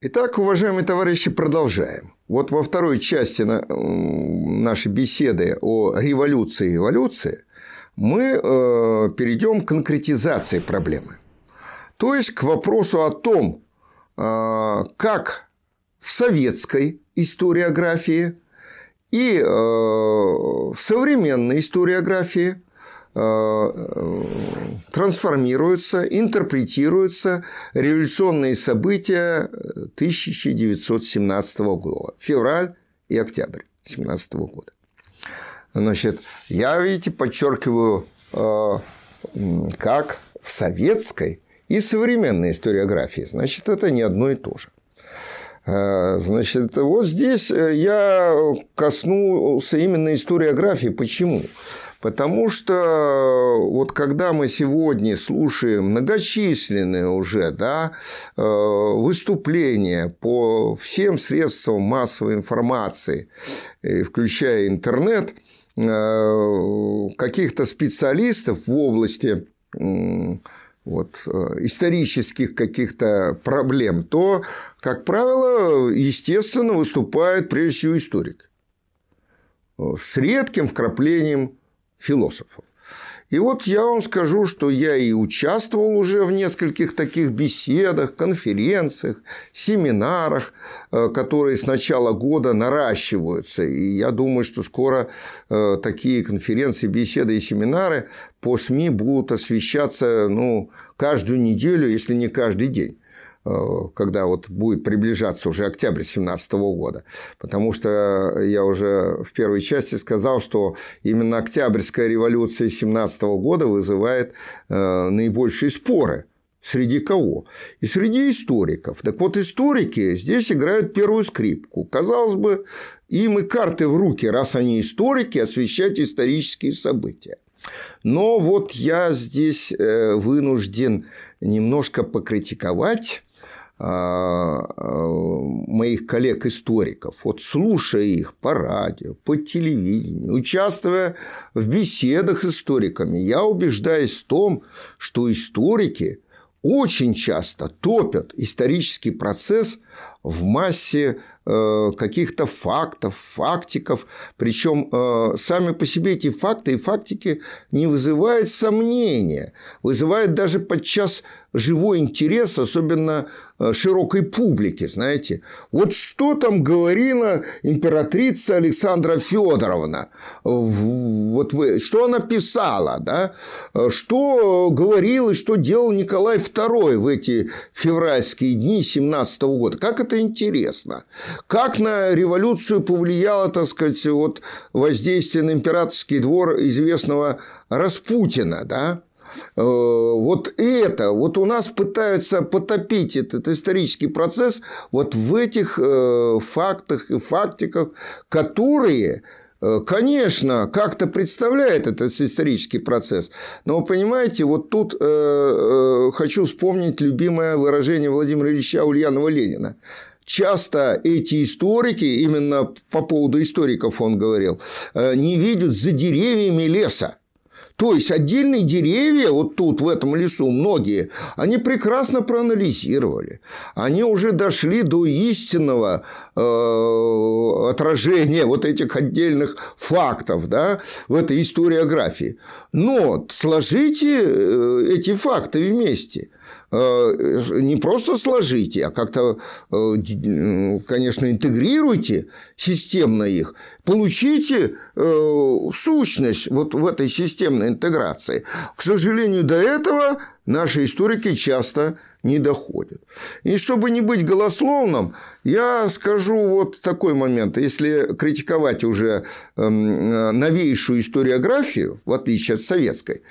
Итак, уважаемые товарищи, продолжаем. Вот во второй части нашей беседы о революции и эволюции мы э, перейдем к конкретизации проблемы. То есть к вопросу о том, э, как в советской историографии и э, в современной историографии трансформируются, интерпретируются революционные события 1917 года, февраль и октябрь 1917 года. Значит, я, видите, подчеркиваю, э, как в советской и современной историографии. Значит, это не одно и то же. Э, значит, вот здесь я коснулся именно историографии. Почему? Потому что э, вот когда мы сегодня слушаем многочисленные уже да, э, выступления по всем средствам массовой информации, включая интернет, э, каких-то специалистов в области вот, исторических каких-то проблем, то, как правило, естественно, выступает прежде всего историк. С редким вкраплением философов. И вот я вам скажу, что я и участвовал уже в нескольких таких беседах, конференциях, семинарах, э, которые с начала года наращиваются. И я думаю, что скоро э, такие конференции, беседы и семинары по СМИ будут освещаться ну, каждую неделю, если не каждый день. Э, когда вот будет приближаться уже октябрь 2017 года. Потому что я уже в первой части сказал, что именно Октябрьская революция 2017 года вызывает э, наибольшие споры. Среди кого? И среди историков. Так вот, историки здесь играют первую скрипку. Казалось бы, им и карты в руки, раз они историки, освещать исторические события. Но вот я здесь э, вынужден немножко покритиковать моих коллег-историков, вот слушая их по радио, по телевидению, участвуя в беседах с историками, я убеждаюсь в том, что историки очень часто топят исторический процесс в массе э, каких-то фактов, фактиков. Причем э, сами по себе эти факты и фактики не вызывают сомнения, вызывают даже подчас живой интерес, особенно э, широкой публики, знаете. Вот что там говорила императрица Александра Федоровна, вот вы, что она писала, да? что говорил и что делал Николай II в эти февральские дни 17 года. Как это интересно. Как на революцию повлияло, так сказать, вот воздействие на императорский двор известного Распутина, да? Э, вот это, вот у нас пытаются потопить этот исторический процесс вот в этих э, фактах и фактиках, которые Конечно, как-то представляет этот исторический процесс. Но, понимаете, вот тут э, э, хочу вспомнить любимое выражение Владимира Ильича Ульянова-Ленина часто эти историки, именно по поводу историков он говорил, э, не видят за деревьями леса. То есть отдельные деревья, вот тут, в этом лесу, многие, они прекрасно проанализировали. Они уже дошли до истинного э, отражения вот этих отдельных фактов да, в этой историографии. Но сложите э, эти факты вместе. Э, не просто сложите, а как-то, э, конечно, интегрируйте системно их, получите э, сущность вот в этой системной интеграции. К сожалению, до этого наши историки часто не доходят. И чтобы не быть голословным, я скажу вот такой момент. Если критиковать уже эм, новейшую историографию, в отличие от советской,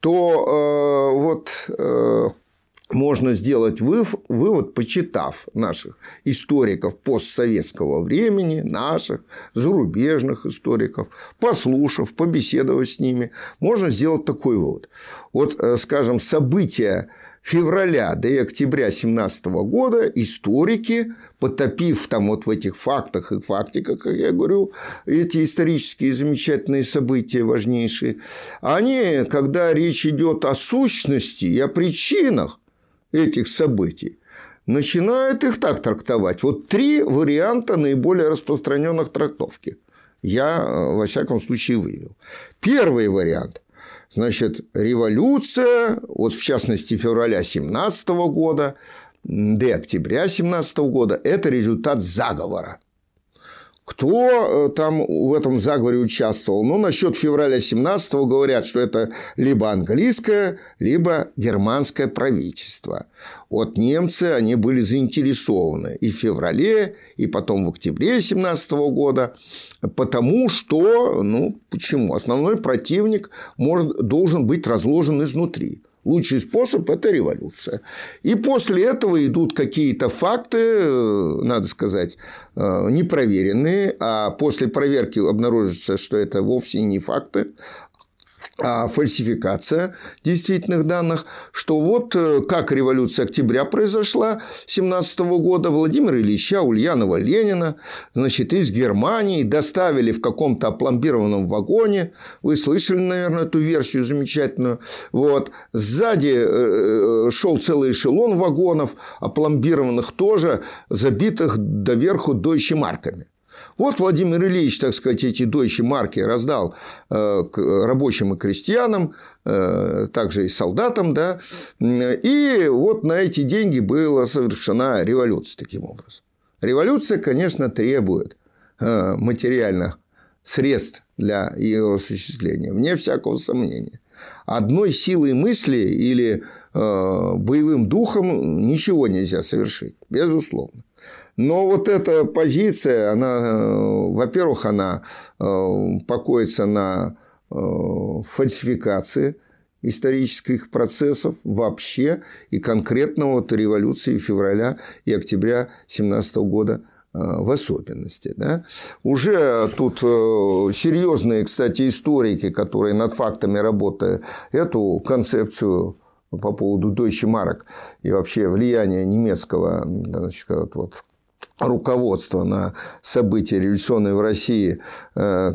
то вот можно сделать вывод, почитав наших историков постсоветского времени, наших зарубежных историков, послушав, побеседовав с ними, можно сделать такой вывод. Вот, э, скажем, события февраля до октября 2017 года историки, потопив там вот в этих фактах и фактиках, как я говорю, эти исторические замечательные события важнейшие, они, когда речь идет о сущности и о причинах, этих событий начинают их так трактовать. Вот три варианта наиболее распространенных трактовки я, э, во всяком случае, вывел. Первый вариант. Значит, революция, вот в частности февраля 17 года, до октября 17 года, это результат заговора. Кто э, там в этом заговоре участвовал? Ну, насчет февраля 17 говорят, что это либо английское, либо германское правительство. Вот немцы, они были заинтересованы и в феврале, и потом в октябре 17 года, потому что, ну, почему? Основной противник может, должен быть разложен изнутри. Лучший способ – это революция. И после этого идут какие-то факты, э, надо сказать, э, непроверенные, а после проверки обнаружится, что это вовсе не факты, а фальсификация действительных данных, что вот э, как революция октября произошла 17 года, Владимира Ильича Ульянова Ленина, значит, из Германии доставили в каком-то опломбированном вагоне, вы слышали, наверное, эту версию замечательную, вот, сзади э, э, шел целый эшелон вагонов, опломбированных тоже, забитых доверху дойче-марками. Вот Владимир Ильич, так сказать, эти дойче марки раздал э, рабочим и крестьянам, э, также и солдатам, да, и вот на эти деньги была совершена революция таким образом. Революция, конечно, требует э, материальных средств для ее осуществления, вне всякого сомнения. Одной силой мысли или боевым духом ничего нельзя совершить, безусловно. Но вот эта позиция, она, э, во-первых, она э, покоится на э, фальсификации исторических процессов вообще и конкретно вот революции февраля и октября 17 года в особенности. Да? Уже тут серьезные, кстати, историки, которые над фактами работают, эту концепцию по поводу Deutsche Mark и вообще влияния немецкого значит, вот, руководство на события революционные в России э,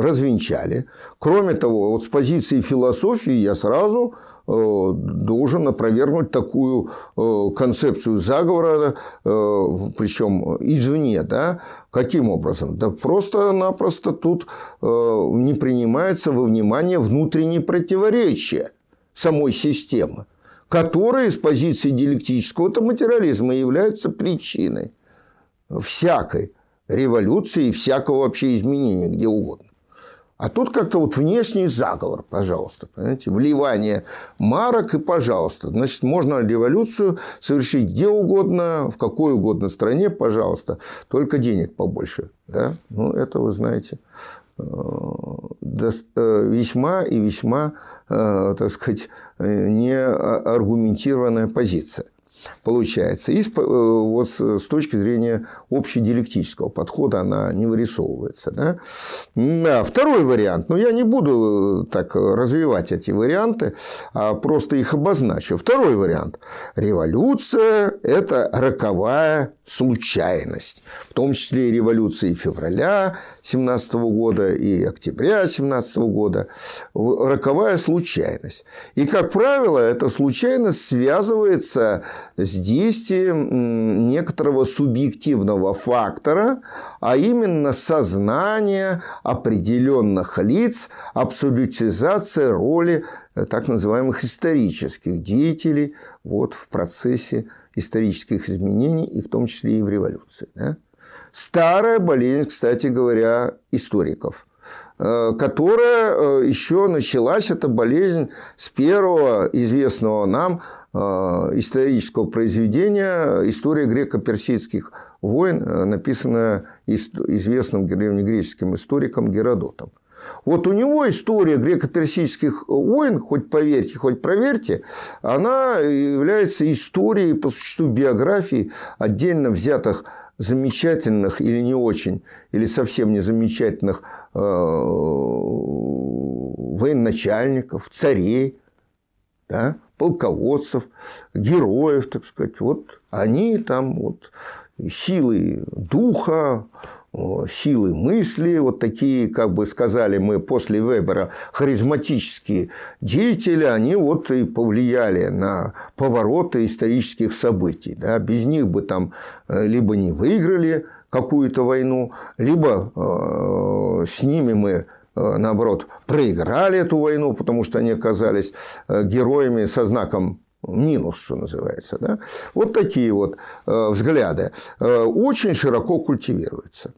развенчали. Кроме того, вот с позиции философии я сразу э, должен опровергнуть такую э, концепцию заговора, причем извне, да, каким образом? Да просто-напросто тут не принимается во внимание внутренние противоречия самой системы которые с позиции диалектического материализма являются причиной всякой революции и всякого вообще изменения где угодно. А тут как-то вот внешний заговор, пожалуйста, понимаете, вливание марок и пожалуйста. Значит, можно революцию совершить где угодно, в какой угодно стране, пожалуйста, только денег побольше. Да? Ну, это вы знаете, весьма и весьма, э, так сказать, неаргументированная позиция получается. И э, вот с точки зрения общедиалектического подхода она не вырисовывается. Да? Да, второй вариант. Но я не буду э, так развивать эти варианты, а просто их обозначу. Второй вариант. Революция – это роковая случайность. В том числе и революции февраля 17 года и октября 17 года. Роковая случайность. И, как правило, эта случайность связывается с действием некоторого субъективного фактора, а именно сознание определенных лиц, абсолютизация роли э, так называемых исторических деятелей вот, в процессе исторических изменений, и в том числе и в революции. Да? Старая болезнь, кстати говоря, историков которая э, еще началась, эта болезнь, с первого известного нам э, исторического произведения «История греко-персидских войн», написанная известным древнегреческим историком Геродотом. Вот у него история греко-персидских войн, хоть поверьте, хоть проверьте, она является историей по существу биографии отдельно взятых замечательных или не очень, или совсем не замечательных э, военачальников, царей, да, полководцев, героев, так сказать. Вот они там вот силы духа, силы мысли, вот такие, как бы сказали мы после Вебера, харизматические деятели, они вот и повлияли на повороты исторических событий. Да? Без них бы там э, либо не выиграли какую-то войну, либо э, с ними мы э, наоборот, проиграли эту войну, потому что они оказались героями со знаком минус, что называется. Да? Вот такие вот взгляды очень широко культивируются.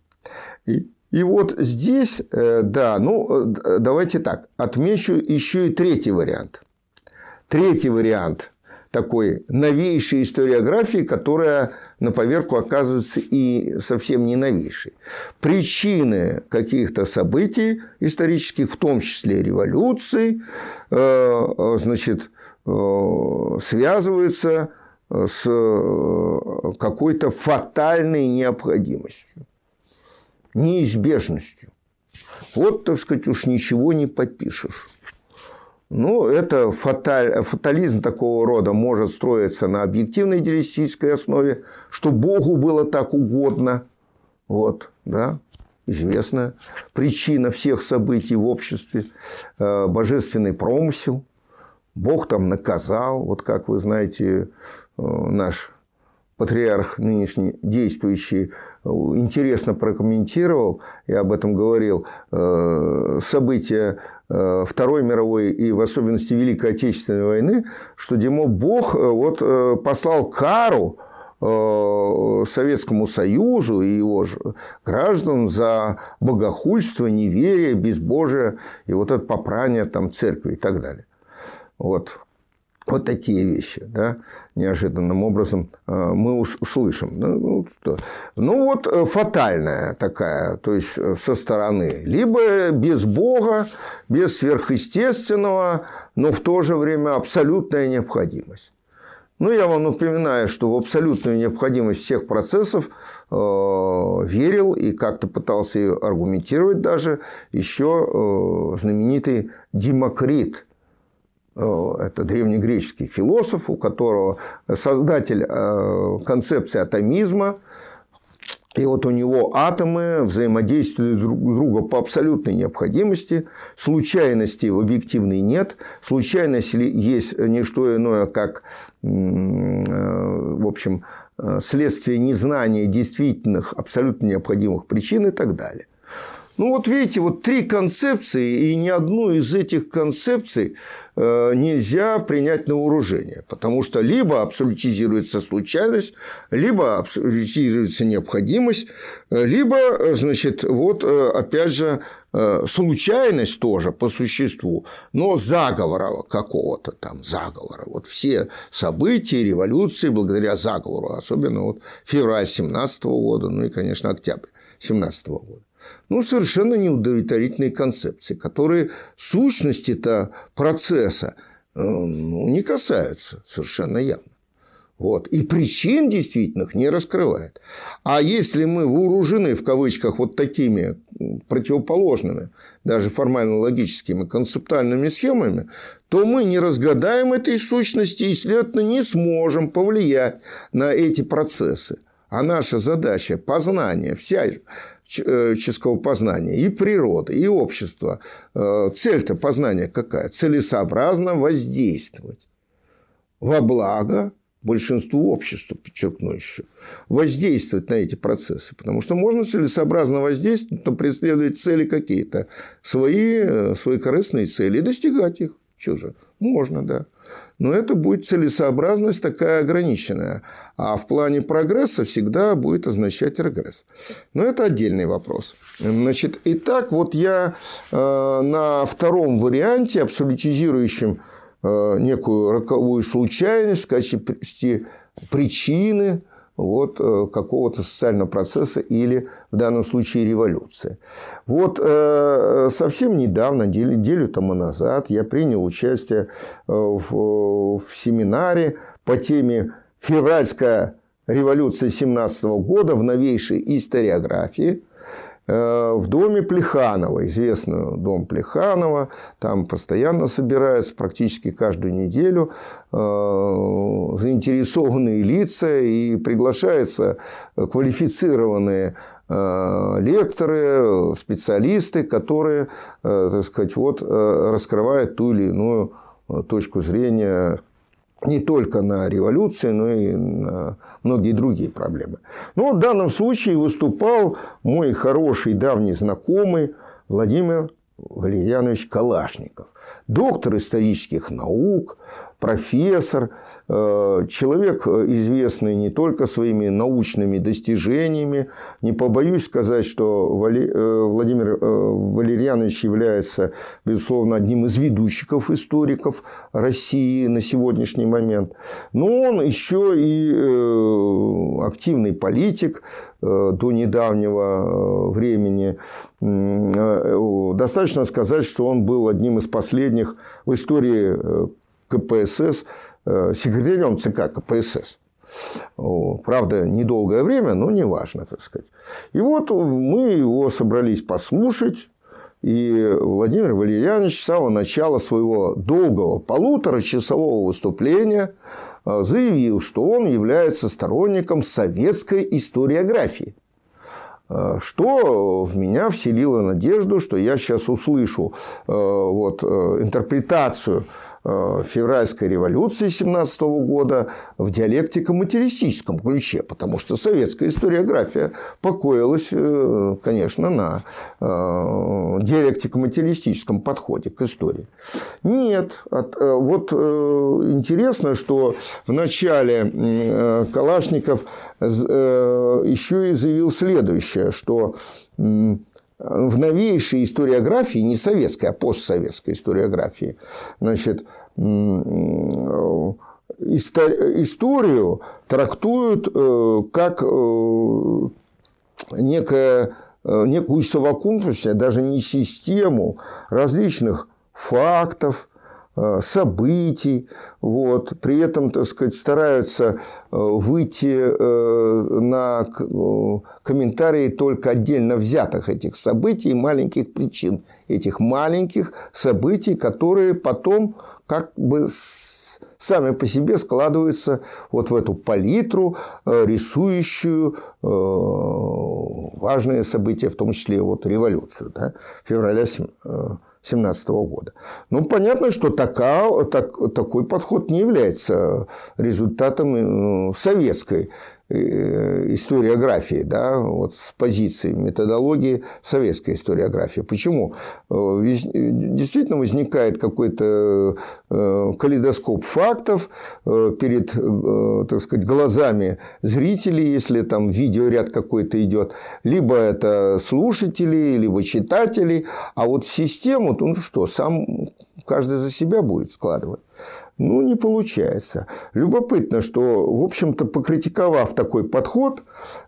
И, и вот здесь, э, да, ну, э, давайте так, отмечу еще и третий вариант. Третий вариант такой новейшей историографии, которая на поверку оказывается и совсем не новейшей. Причины каких-то событий исторических, в том числе революции, э, значит, связываются с какой-то фатальной необходимостью неизбежностью. Вот, так сказать, уж ничего не подпишешь. Ну, это фаталь, фатализм такого рода может строиться на объективной идеалистической основе, что Богу было так угодно. Вот, да, известная причина всех событий в обществе, э, божественный промысел. Бог там наказал, вот как вы знаете, э, наш патриарх нынешний действующий э, интересно прокомментировал, я об этом говорил, э, события Второй мировой и в особенности Великой Отечественной войны, что, демо, Бог вот послал кару Советскому Союзу и его граждан за богохульство, неверие, безбожие и вот это попрание там церкви и так далее. Вот. Вот такие вещи, да, неожиданным образом э, мы услышим. Ну, ну, ну вот э, фатальная такая, то есть э, со стороны. Либо без Бога, без сверхъестественного, но в то же время абсолютная необходимость. Ну, я вам напоминаю, что в абсолютную необходимость всех процессов верил и как-то пытался ее аргументировать даже еще знаменитый Демокрит – это древнегреческий философ, у которого создатель э, концепции атомизма, и вот у него атомы взаимодействуют друг с другом по абсолютной необходимости. Случайности в объективной нет. Случайность есть не что иное, как э, в общем, следствие незнания действительных абсолютно необходимых причин и так далее. Ну вот видите, вот три концепции, и ни одну из этих концепций э, нельзя принять на вооружение, потому что либо абсолютизируется случайность, либо абсолютизируется необходимость, либо, значит, вот э, опять же э, случайность тоже по существу, но заговора какого-то там, заговора. Вот все события, революции благодаря заговору, особенно вот февраль 17 года, ну и, конечно, октябрь 17 года. Ну, совершенно неудовлетворительные концепции, которые сущности-то процесса э, ну, не касаются совершенно явно. Вот. И причин действительных не раскрывает. А если мы вооружены, в кавычках, вот такими противоположными, даже формально-логическими концептуальными схемами, то мы не разгадаем этой сущности и, следовательно, не сможем повлиять на эти процессы. А наша задача – познание, вся человеческого познания, и природы, и общества. Э, цель-то познания какая? Целесообразно воздействовать во благо большинству общества, подчеркну еще, воздействовать на эти процессы. Потому что можно целесообразно воздействовать, но преследовать цели какие-то, свои, э, свои корыстные цели и достигать их. Что же? Можно, да. Но это будет целесообразность такая ограниченная. А в плане прогресса всегда будет означать регресс. Но это отдельный вопрос. Значит, итак, вот я э, на втором варианте, абсолютизирующем э, некую роковую случайность в качестве причины вот, э, какого-то социального процесса или, в данном случае, революции. Вот э, совсем недавно, неделю тому назад, я принял участие э, в, в семинаре по теме «Февральская революция 17 года в новейшей историографии». Э, в доме Плеханова, известный дом Плеханова, там постоянно собираются практически каждую неделю заинтересованные лица и приглашаются квалифицированные лекторы, специалисты, которые, так сказать, вот, раскрывают ту или иную точку зрения не только на революции, но и на многие другие проблемы. Но в данном случае выступал мой хороший давний знакомый Владимир Валерьянович Калашников, доктор исторических наук, профессор, э, человек э, известный не только своими научными достижениями. Не побоюсь сказать, что э, Владимир Валерьянович является, безусловно, одним из ведущих историков России на сегодняшний момент. Но он еще и активный политик до недавнего времени. Достаточно сказать, что он был одним из последних в истории КПСС, э, секретарем ЦК КПСС. Правда, недолгое время, но не важно, так сказать. И вот мы его собрались послушать. И Владимир Валерьянович с самого начала своего долгого полуторачасового выступления э, заявил, что он является сторонником советской историографии. Э, что в меня вселило надежду, что я сейчас услышу вот, интерпретацию февральской революции 17 года в диалектико-материалистическом ключе, потому что советская историография покоилась, э, конечно, на э, диалектико-материалистическом подходе к истории. Нет. Вот интересно, что в начале Калашников еще и заявил следующее, что в новейшей историографии, не советской, а постсоветской историографии, значит, историю трактуют э, как э, некое, э, некую совокупность, даже не систему различных фактов, событий, вот, при этом, так сказать, стараются э, выйти э, на комментарии только отдельно взятых этих событий и маленьких причин этих маленьких событий, которые потом как бы сами по себе складываются вот в эту палитру, рисующую важные события, в том числе вот революцию да, февраля 2017 года. Ну, понятно, что така, так, такой подход не является результатом э, советской историографии, да, вот с позиции методологии советской историографии. Почему? Э, действительно возникает какой-то э, калейдоскоп фактов перед, так сказать, глазами зрителей, если там видеоряд какой-то идет, либо это слушатели, либо читатели, а вот систему, ну что, сам каждый за себя будет складывать. Ну, не получается. Любопытно, что, в общем-то, покритиковав такой подход,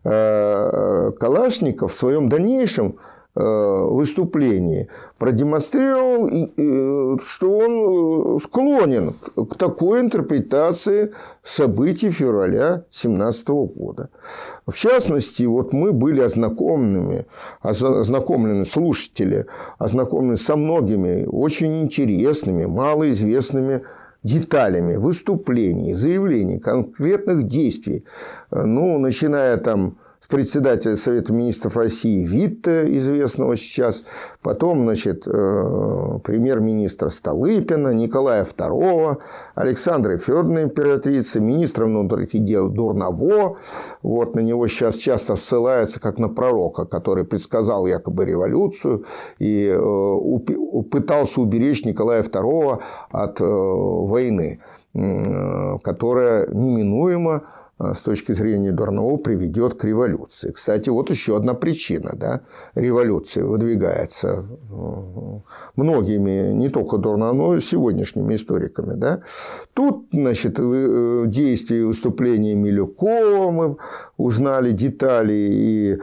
э, Калашников в своем дальнейшем э, выступлении продемонстрировал, что он э, склонен к такой интерпретации событий февраля 2017 года. В частности, вот мы были ознакомлены, ознакомлены слушатели, ознакомлены со многими очень интересными, малоизвестными деталями выступлений, заявлений, конкретных действий, ну, начиная там председателя Совета министров России Витте, известного сейчас, потом, значит, э, премьер-министра Столыпина, Николая II, Александра Федоровна императрица, министра внутренних дел Дурново. Вот на него сейчас часто ссылаются как на пророка, который предсказал якобы революцию и э, пытался уберечь Николая II от э, войны, которая неминуемо с точки зрения Дурново приведет к революции. Кстати, вот еще одна причина да, революции выдвигается э, многими, не только Дурново, но и сегодняшними историками. Да. Тут значит, э, действия и выступления Милюкова мы узнали детали, и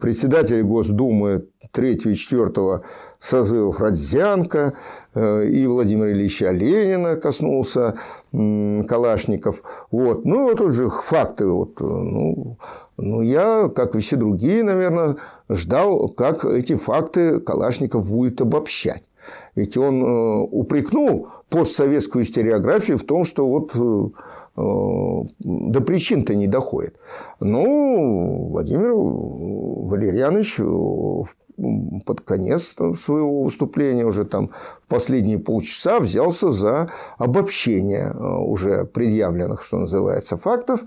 председатель Госдумы 3 и 4 созывов Родзянко, э, и Владимира Ильича Ленина коснулся Калашников. Вот. Ну, тут же факты. Вот, ну, Ну, я, как и все другие, наверное, ждал, как эти факты Калашников будет обобщать. Ведь он э, упрекнул постсоветскую историографию в том, что вот э, до причин-то не доходит. Ну, Владимир Валерьянович под конец своего выступления, уже там в последние полчаса, взялся за обобщение э, уже предъявленных, что называется, фактов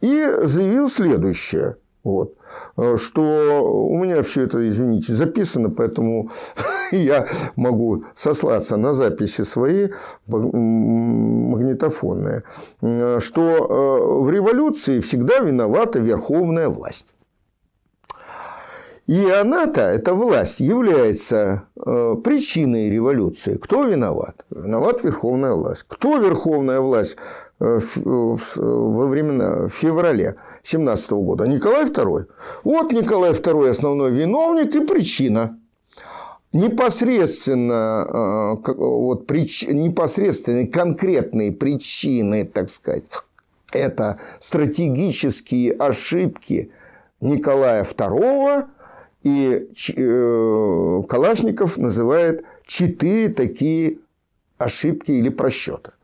и заявил следующее. Вот. Э, что у меня все это, извините, записано, поэтому я могу сослаться на записи свои магнитофонные, э, что в революции всегда виновата верховная власть. И она-то, эта власть, является э, причиной революции. Кто виноват? Виноват верховная власть. Кто верховная власть э, во времена в феврале 17 года? Николай II. Вот Николай II основной виновник и причина. Непосредственно, э, вот, прич, непосредственные конкретные причины, так сказать, это стратегические ошибки Николая II и э, Калашников называет четыре такие ошибки или просчета.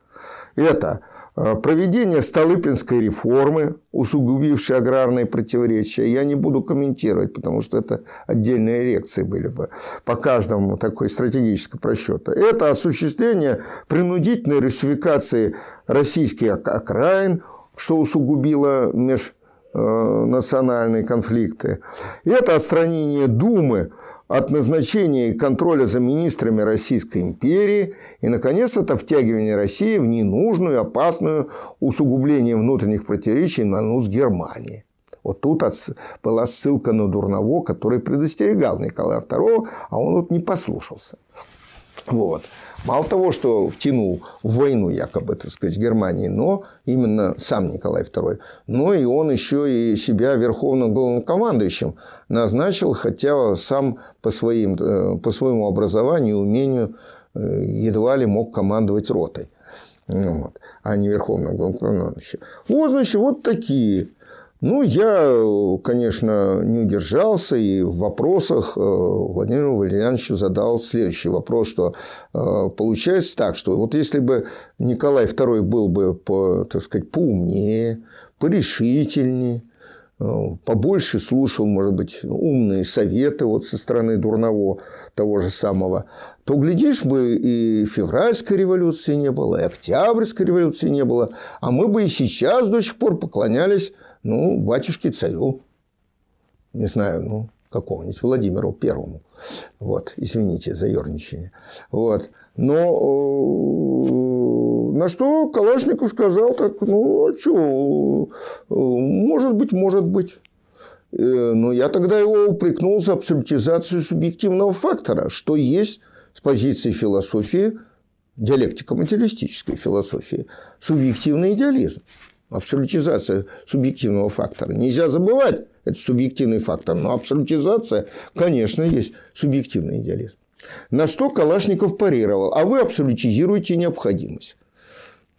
Это э, проведение Столыпинской реформы, усугубившей аграрные противоречия. Я не буду комментировать, потому что это отдельные лекции были бы по каждому такой стратегической просчета. Это осуществление принудительной русификации российских окраин, что усугубило меж национальные конфликты. Это отстранение Думы от назначения и контроля за министрами Российской империи. И, наконец, это втягивание России в ненужную, опасную усугубление внутренних противоречий на нос Германии. Вот тут была ссылка на Дурново, который предостерегал Николая II, а он вот не послушался. Вот. Мало того, что втянул в войну, якобы, так сказать, Германии, но именно сам Николай II, но и он еще и себя верховным главнокомандующим назначил, хотя сам по, своим, э, по своему образованию и умению э, едва ли мог командовать ротой. Вот, а не верховным главнокомандующим. Вот, значит, вот такие ну, я, конечно, не удержался и в вопросах э, Владимиру Валерьяновичу задал следующий вопрос, что э, получается так, что вот если бы Николай II был бы, по, так сказать, поумнее, порешительнее, э, побольше слушал, может быть, умные советы вот со стороны Дурново того же самого, то, глядишь, бы и февральской революции не было, и октябрьской революции не было, а мы бы и сейчас до сих пор поклонялись ну, батюшке царю, не знаю, ну, какому-нибудь Владимиру Первому. Вот, извините за ерничание. Вот. Но э, на что Калашников сказал так, ну, а что, может быть, может быть. Э, но я тогда его упрекнул за абсолютизацию субъективного фактора, что есть с позиции философии, диалектико-материалистической философии, субъективный идеализм абсолютизация субъективного фактора. Нельзя забывать, это субъективный фактор, но абсолютизация, конечно, есть субъективный идеализм. На что Калашников парировал, а вы абсолютизируете необходимость.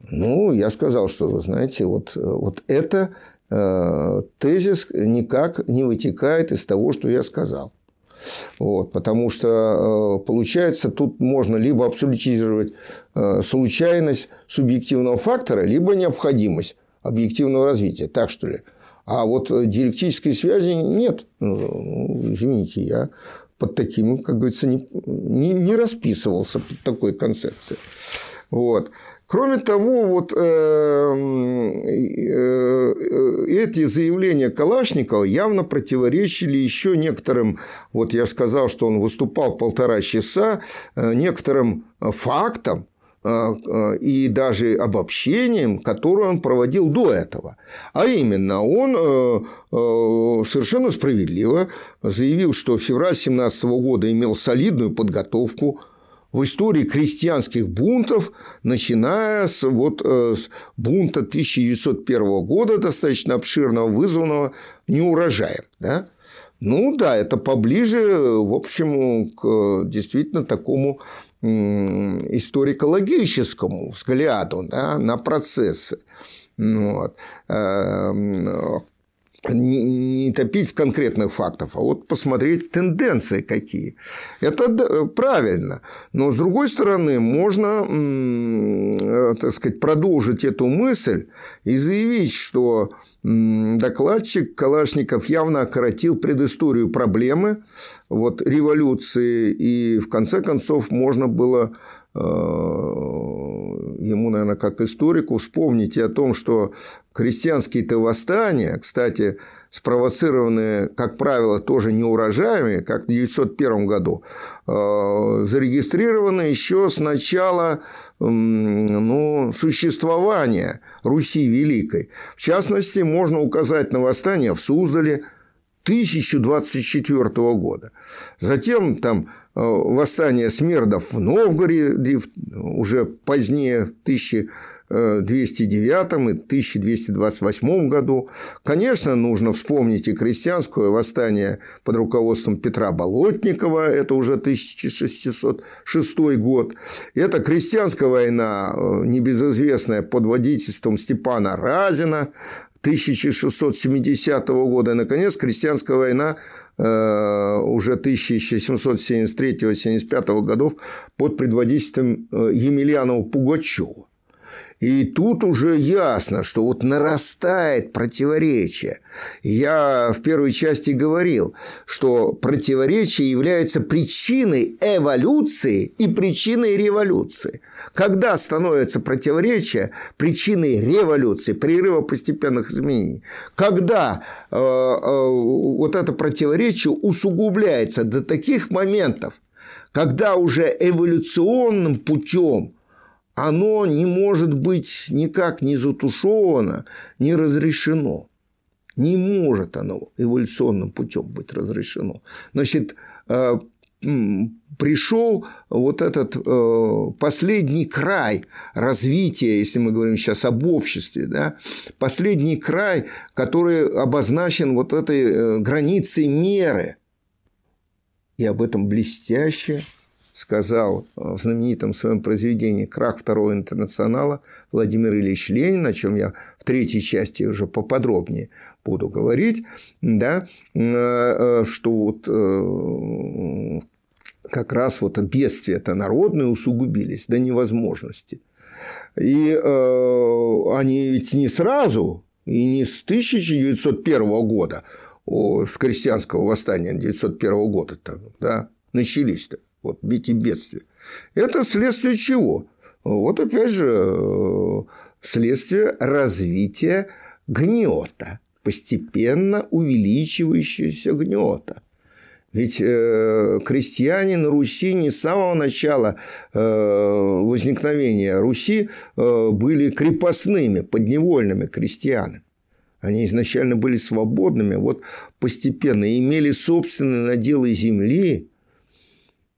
Ну, я сказал, что, вы знаете, вот, вот это э, тезис никак не вытекает из того, что я сказал. Вот, потому что, э, получается, тут можно либо абсолютизировать э, случайность субъективного фактора, либо необходимость объективного развития. Так что ли? А вот диалектической связи нет. Ну, извините, я под таким, как говорится, не, не, не расписывался под такой концепцией. Вот. Кроме того, вот э, э, эти заявления Калашникова явно противоречили еще некоторым, вот я сказал, что он выступал полтора часа, э, некоторым фактам, и даже обобщением, которое он проводил до этого. А именно, он э, э, совершенно справедливо заявил, что февраль 17 года имел солидную подготовку в истории крестьянских бунтов, начиная с, вот, э, с бунта 1901 года, достаточно обширного, вызванного неурожаем. Да? Ну да, это поближе, в общем, к действительно такому историко-логическому взгляду да, на процессы. Вот. Не, топить в конкретных фактах, а вот посмотреть тенденции какие. Это правильно. Но, с другой стороны, можно, э, так сказать, продолжить эту мысль и заявить, что докладчик Калашников явно окоротил предысторию проблемы вот, революции, и в конце концов можно было э, ему, наверное, как историку вспомнить о том, что крестьянские-то восстания, кстати, спровоцированные, как правило, тоже неурожаями, как в 1901 году, э, зарегистрированы еще с начала ну, существования Руси Великой. В частности, можно указать на восстание в Суздале 1024 года. Затем там э, восстание смердов в Новгороде уже позднее, в 1209 и 1228 году. Конечно, нужно вспомнить и крестьянское восстание под руководством Петра Болотникова, это уже 1606 год. Это крестьянская война, э, небезызвестная под водительством Степана Разина, 1670 года. Наконец, крестьянская война э, уже 1773-75 годов под предводительством э, Емельянова Пугачева. И тут уже ясно, что вот нарастает противоречие. Я в первой части говорил, что противоречие является причиной эволюции и причиной революции. Когда становится противоречие причиной революции, прерыва постепенных изменений? Когда э, э, вот это противоречие усугубляется до таких моментов, когда уже эволюционным путем оно не может быть никак не затушевано, не разрешено. Не может оно эволюционным путем быть разрешено. Значит, э, пришел вот этот э, последний край развития, если мы говорим сейчас об обществе, да, последний край, который обозначен вот этой э, границей меры. И об этом блестяще сказал в знаменитом своем произведении «Крах второго интернационала» Владимир Ильич Ленин, о чем я в третьей части уже поподробнее буду говорить, да, э, э, что вот э, как раз вот бедствия-то народные усугубились до невозможности. И они ведь не сразу, и не с 1901 года, с крестьянского восстания 1901 года да, начались-то вот бить и бедствия. Это следствие чего? Вот опять же э, следствие развития гнета, постепенно увеличивающегося гнета. Ведь э, крестьяне на Руси не с самого начала э, возникновения Руси э, были крепостными, подневольными крестьянами. Они изначально были свободными, вот постепенно имели собственные наделы земли,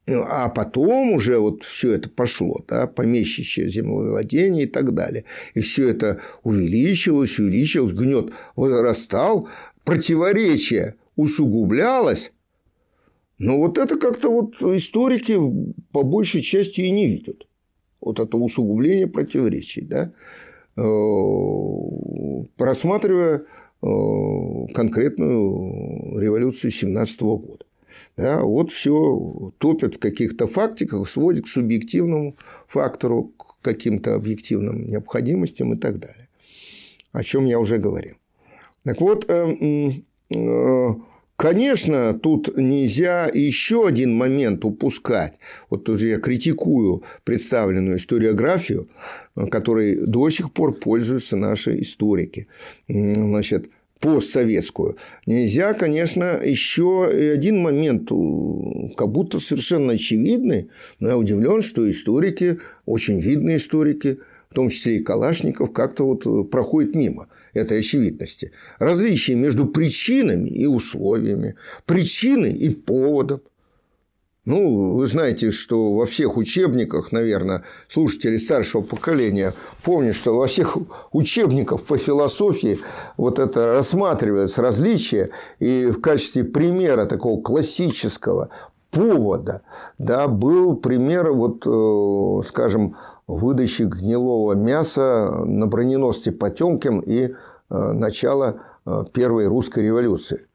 а потом уже вот все это пошло, да, помещичье землевладение и так далее. И все это увеличилось, увеличилось, гнет возрастал, противоречие усугублялось. Но вот это как-то вот историки по большей части и не видят. Вот это усугубление противоречий, да, э, просматривая э, конкретную революцию 17 года. Да, вот все топят в каких-то фактиках, сводят к субъективному фактору, к каким-то объективным необходимостям и так далее. О чем я уже говорил. Так вот, э, э, Конечно, тут нельзя еще один момент упускать. Вот тут я критикую представленную историографию, которой до сих пор пользуются наши историки. Значит, постсоветскую. Нельзя, конечно, еще один момент, как будто совершенно очевидный, но я удивлен, что историки, очень видные историки, в том числе и Калашников, как-то вот проходят мимо этой очевидности. Различие между причинами и условиями, причиной и поводом – ну, вы знаете, что во всех учебниках, наверное, слушатели старшего поколения помнят, что во всех учебниках по философии вот это рассматривается различие, и в качестве примера такого классического повода, да, был пример, вот, э, скажем, выдачи гнилого мяса на броненосце Потемкин и э, начало э, Первой русской революции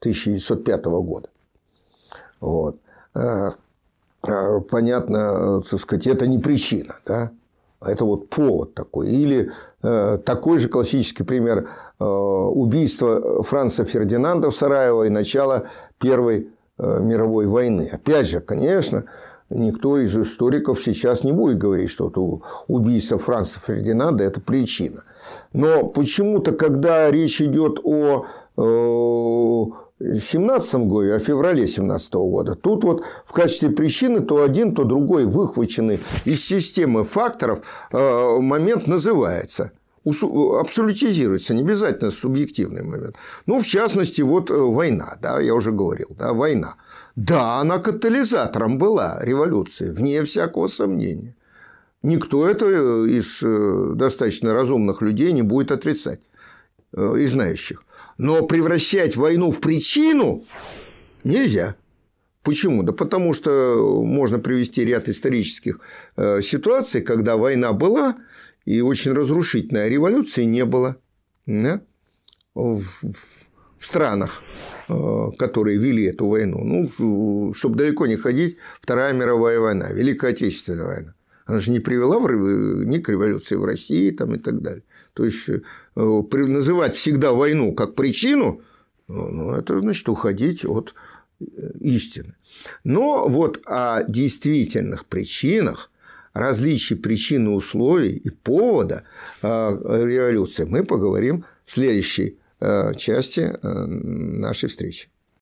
1905 года. Вот. Понятно, так сказать, это не причина, да? Это вот повод такой. Или э, такой же классический пример э, убийства Франца Фердинанда в Сараево и начала Первой э, мировой войны. Опять же, конечно, никто из историков сейчас не будет говорить, что убийство Франца Фердинанда – это причина. Но почему-то, когда речь идет о 2017 году, а в феврале 2017 года. Тут вот в качестве причины то один, то другой выхваченный из системы факторов э, момент называется абсолютизируется, не обязательно субъективный момент. Ну, в частности, вот э, война, да, я уже говорил, да, война. Да, она катализатором была революции, вне всякого сомнения. Никто это из э, достаточно разумных людей не будет отрицать, и знающих. Но превращать войну в причину нельзя. Почему? Да потому что можно привести ряд исторических э, ситуаций, когда война была, и очень разрушительной революции не было. Да? В, в странах, э, которые вели эту войну. Ну, чтобы далеко не ходить, Вторая мировая война, Великая Отечественная война. Она же не привела в, ни к революции в России там, и так далее. То есть, э, называть всегда войну как причину, ну, это значит уходить от э, истины. Но вот о действительных причинах, различии причин и условий и повода э, революции мы поговорим в следующей части нашей встречи.